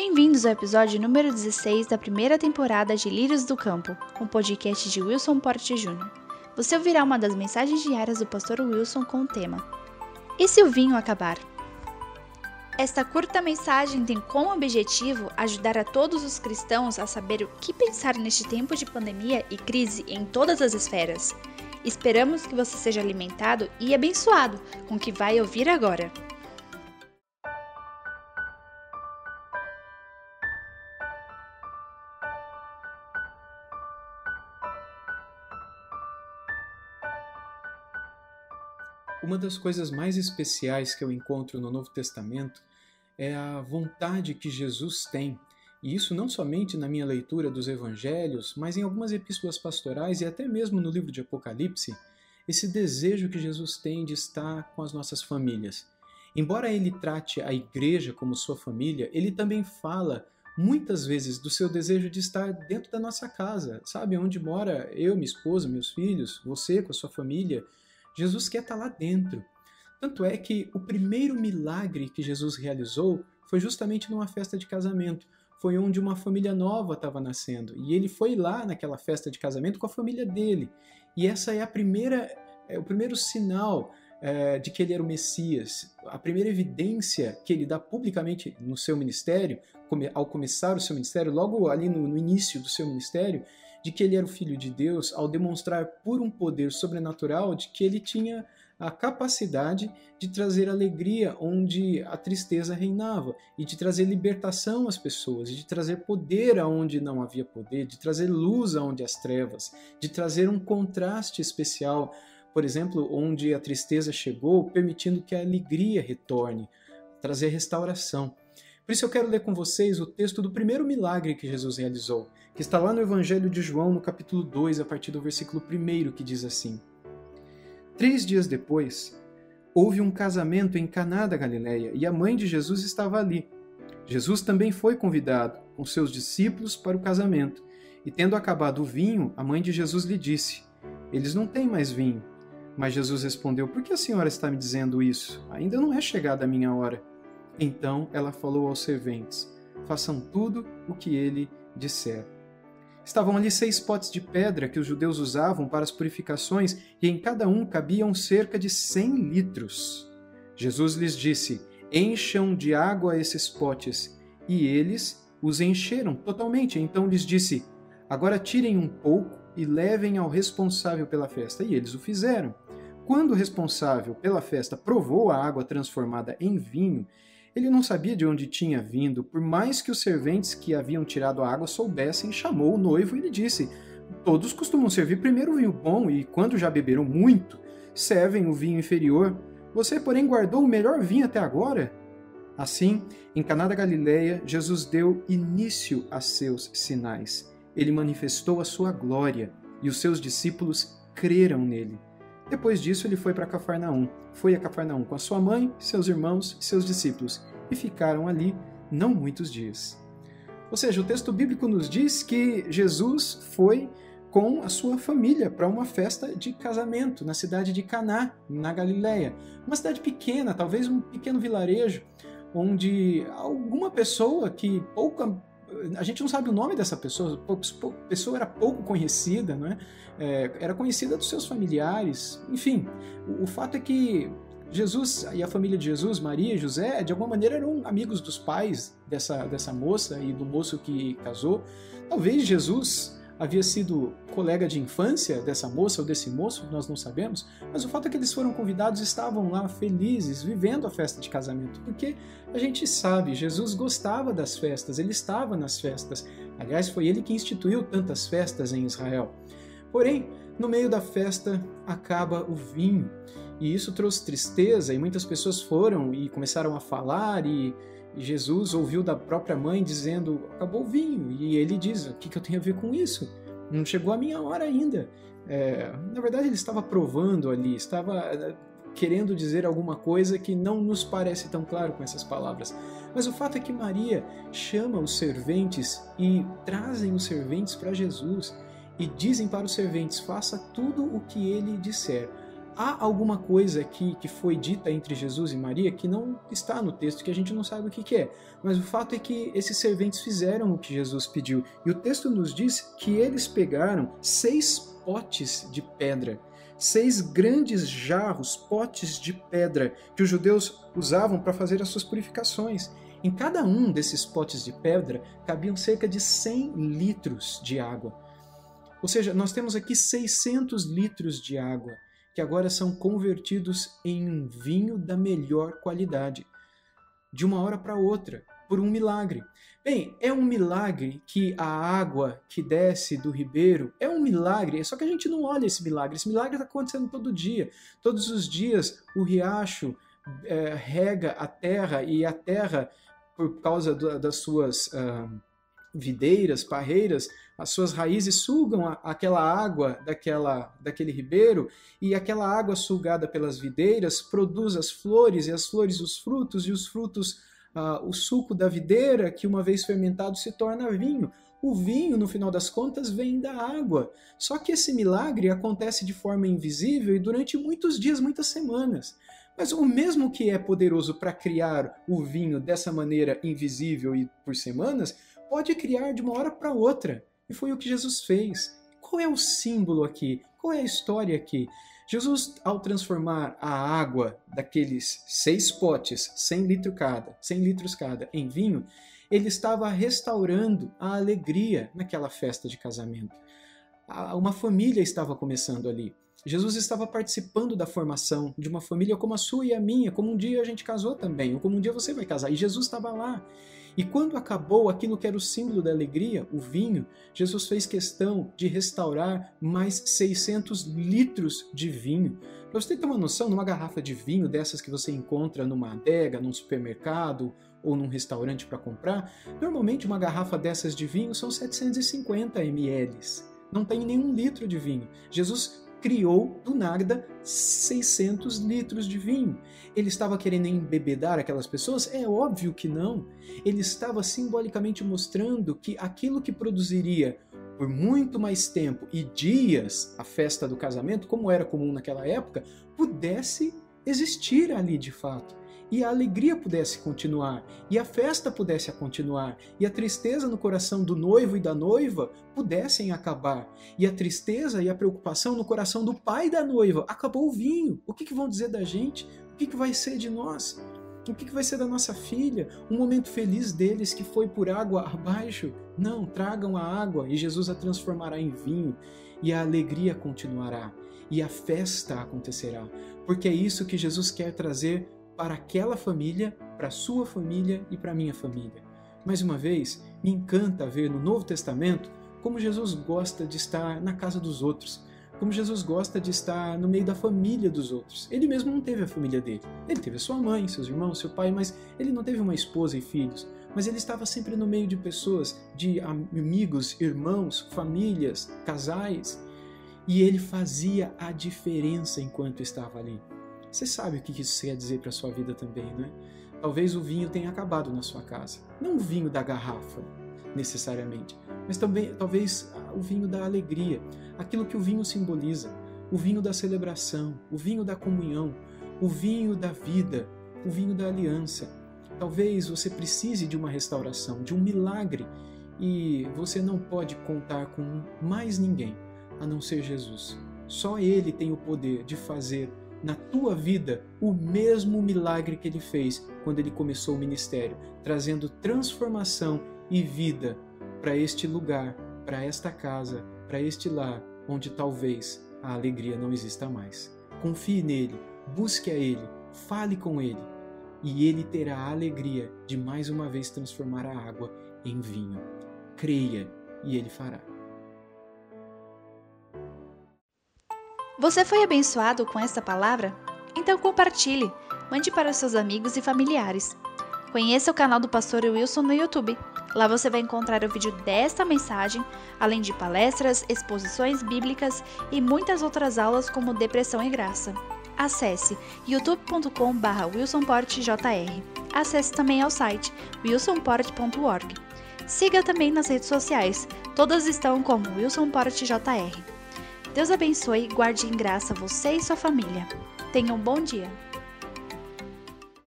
Bem-vindos ao episódio número 16 da primeira temporada de Lírios do Campo, um podcast de Wilson Porte Jr. Você ouvirá uma das mensagens diárias do pastor Wilson com o tema E se o vinho acabar? Esta curta mensagem tem como objetivo ajudar a todos os cristãos a saber o que pensar neste tempo de pandemia e crise em todas as esferas. Esperamos que você seja alimentado e abençoado com o que vai ouvir agora. Uma das coisas mais especiais que eu encontro no Novo Testamento é a vontade que Jesus tem, e isso não somente na minha leitura dos evangelhos, mas em algumas epístolas pastorais e até mesmo no livro de Apocalipse, esse desejo que Jesus tem de estar com as nossas famílias. Embora ele trate a igreja como sua família, ele também fala muitas vezes do seu desejo de estar dentro da nossa casa, sabe? Onde mora eu, minha esposa, meus filhos, você com a sua família. Jesus quer estar lá dentro. Tanto é que o primeiro milagre que Jesus realizou foi justamente numa festa de casamento. Foi onde uma família nova estava nascendo. E ele foi lá naquela festa de casamento com a família dele. E essa é a primeira, é o primeiro sinal é, de que ele era o Messias. A primeira evidência que ele dá publicamente no seu ministério, ao começar o seu ministério, logo ali no, no início do seu ministério, de que ele era o Filho de Deus, ao demonstrar por um poder sobrenatural de que ele tinha a capacidade de trazer alegria onde a tristeza reinava, e de trazer libertação às pessoas, de trazer poder aonde não havia poder, de trazer luz aonde as trevas, de trazer um contraste especial, por exemplo, onde a tristeza chegou, permitindo que a alegria retorne, trazer restauração. Por isso eu quero ler com vocês o texto do primeiro milagre que Jesus realizou, que está lá no Evangelho de João, no capítulo 2, a partir do versículo 1, que diz assim: Três dias depois, houve um casamento em Caná da Galileia e a mãe de Jesus estava ali. Jesus também foi convidado com seus discípulos para o casamento. E tendo acabado o vinho, a mãe de Jesus lhe disse: Eles não têm mais vinho. Mas Jesus respondeu: Por que a senhora está me dizendo isso? Ainda não é chegada a minha hora. Então ela falou aos serventes: Façam tudo o que ele disser. Estavam ali seis potes de pedra que os judeus usavam para as purificações, e em cada um cabiam cerca de cem litros. Jesus lhes disse: Encham de água esses potes. E eles os encheram totalmente. Então lhes disse: Agora tirem um pouco e levem ao responsável pela festa. E eles o fizeram. Quando o responsável pela festa provou a água transformada em vinho, ele não sabia de onde tinha vindo, por mais que os serventes que haviam tirado a água soubessem, chamou o noivo e lhe disse: Todos costumam servir primeiro o vinho bom, e quando já beberam muito, servem o vinho inferior. Você, porém, guardou o melhor vinho até agora? Assim, em Caná da Galileia, Jesus deu início a seus sinais. Ele manifestou a sua glória, e os seus discípulos creram nele. Depois disso, ele foi para Cafarnaum. Foi a Cafarnaum com a sua mãe, seus irmãos e seus discípulos, e ficaram ali não muitos dias. Ou seja, o texto bíblico nos diz que Jesus foi com a sua família para uma festa de casamento na cidade de Caná, na Galiléia. Uma cidade pequena, talvez um pequeno vilarejo, onde alguma pessoa que pouca a gente não sabe o nome dessa pessoa, a pessoa era pouco conhecida, não é? é era conhecida dos seus familiares, enfim. O, o, fato é que Jesus e a família de Jesus, Maria e José, de alguma maneira eram amigos dos pais dessa, dessa moça e do moço que casou. Talvez Jesus havia sido colega de infância dessa moça ou desse moço, nós não sabemos, mas o fato é que eles foram convidados estavam lá felizes, vivendo a festa de casamento, porque a gente sabe, Jesus gostava das festas, ele estava nas festas. Aliás, foi ele que instituiu tantas festas em Israel. Porém, no meio da festa acaba o vinho, e isso trouxe tristeza, e muitas pessoas foram e começaram a falar e Jesus ouviu da própria mãe dizendo: acabou o vinho. E ele diz: o que, que eu tenho a ver com isso? Não chegou a minha hora ainda. É, na verdade, ele estava provando ali, estava é, querendo dizer alguma coisa que não nos parece tão claro com essas palavras. Mas o fato é que Maria chama os serventes e trazem os serventes para Jesus e dizem para os serventes: faça tudo o que ele disser. Há alguma coisa aqui que foi dita entre Jesus e Maria que não está no texto, que a gente não sabe o que, que é. Mas o fato é que esses serventes fizeram o que Jesus pediu. E o texto nos diz que eles pegaram seis potes de pedra, seis grandes jarros, potes de pedra, que os judeus usavam para fazer as suas purificações. Em cada um desses potes de pedra cabiam cerca de 100 litros de água. Ou seja, nós temos aqui 600 litros de água que agora são convertidos em um vinho da melhor qualidade, de uma hora para outra, por um milagre. Bem, é um milagre que a água que desce do ribeiro é um milagre, só que a gente não olha esse milagre. Esse milagre está acontecendo todo dia. Todos os dias o riacho é, rega a terra e a terra, por causa do, das suas uh, videiras, parreiras, as suas raízes sugam a, aquela água daquela, daquele ribeiro e aquela água sugada pelas videiras produz as flores e as flores os frutos e os frutos uh, o suco da videira que uma vez fermentado se torna vinho. O vinho, no final das contas, vem da água. Só que esse milagre acontece de forma invisível e durante muitos dias, muitas semanas. Mas o mesmo que é poderoso para criar o vinho dessa maneira invisível e por semanas, pode criar de uma hora para outra. E foi o que Jesus fez. Qual é o símbolo aqui? Qual é a história aqui? Jesus, ao transformar a água daqueles seis potes, 100 litros cada, 100 litros cada, em vinho, ele estava restaurando a alegria naquela festa de casamento. Uma família estava começando ali. Jesus estava participando da formação de uma família como a sua e a minha, como um dia a gente casou também, ou como um dia você vai casar. E Jesus estava lá. E quando acabou aquilo que era o símbolo da alegria, o vinho, Jesus fez questão de restaurar mais 600 litros de vinho. Para você ter uma noção, numa garrafa de vinho dessas que você encontra numa adega, num supermercado ou num restaurante para comprar, normalmente uma garrafa dessas de vinho são 750 ml. Não tem nenhum litro de vinho. Jesus criou do nada 600 litros de vinho. Ele estava querendo embebedar aquelas pessoas? É óbvio que não. Ele estava simbolicamente mostrando que aquilo que produziria por muito mais tempo e dias a festa do casamento, como era comum naquela época, pudesse existir ali de fato e a alegria pudesse continuar, e a festa pudesse continuar, e a tristeza no coração do noivo e da noiva pudessem acabar, e a tristeza e a preocupação no coração do pai da noiva. Acabou o vinho. O que, que vão dizer da gente? O que, que vai ser de nós? O que, que vai ser da nossa filha? Um momento feliz deles que foi por água abaixo? Não, tragam a água e Jesus a transformará em vinho, e a alegria continuará, e a festa acontecerá, porque é isso que Jesus quer trazer para aquela família, para a sua família e para minha família. Mais uma vez, me encanta ver no Novo Testamento como Jesus gosta de estar na casa dos outros, como Jesus gosta de estar no meio da família dos outros. Ele mesmo não teve a família dele. Ele teve a sua mãe, seus irmãos, seu pai, mas ele não teve uma esposa e filhos. Mas ele estava sempre no meio de pessoas, de amigos, irmãos, famílias, casais. E ele fazia a diferença enquanto estava ali. Você sabe o que isso quer dizer para sua vida também, né? Talvez o vinho tenha acabado na sua casa. Não o vinho da garrafa, necessariamente, mas também talvez o vinho da alegria, aquilo que o vinho simboliza, o vinho da celebração, o vinho da comunhão, o vinho da vida, o vinho da aliança. Talvez você precise de uma restauração, de um milagre, e você não pode contar com mais ninguém a não ser Jesus. Só Ele tem o poder de fazer na tua vida o mesmo milagre que ele fez quando ele começou o ministério, trazendo transformação e vida para este lugar, para esta casa, para este lar onde talvez a alegria não exista mais. Confie nele, busque a ele, fale com ele e ele terá a alegria de mais uma vez transformar a água em vinho. Creia e ele fará. Você foi abençoado com esta palavra? Então compartilhe, mande para seus amigos e familiares. Conheça o canal do Pastor Wilson no YouTube. Lá você vai encontrar o vídeo desta mensagem, além de palestras, exposições bíblicas e muitas outras aulas como Depressão e Graça. Acesse youtube.com.br wilsonportjr. Acesse também ao site wilsonport.org. Siga também nas redes sociais, todas estão como wilsonportjr. Deus abençoe e guarde em graça você e sua família. Tenha um bom dia.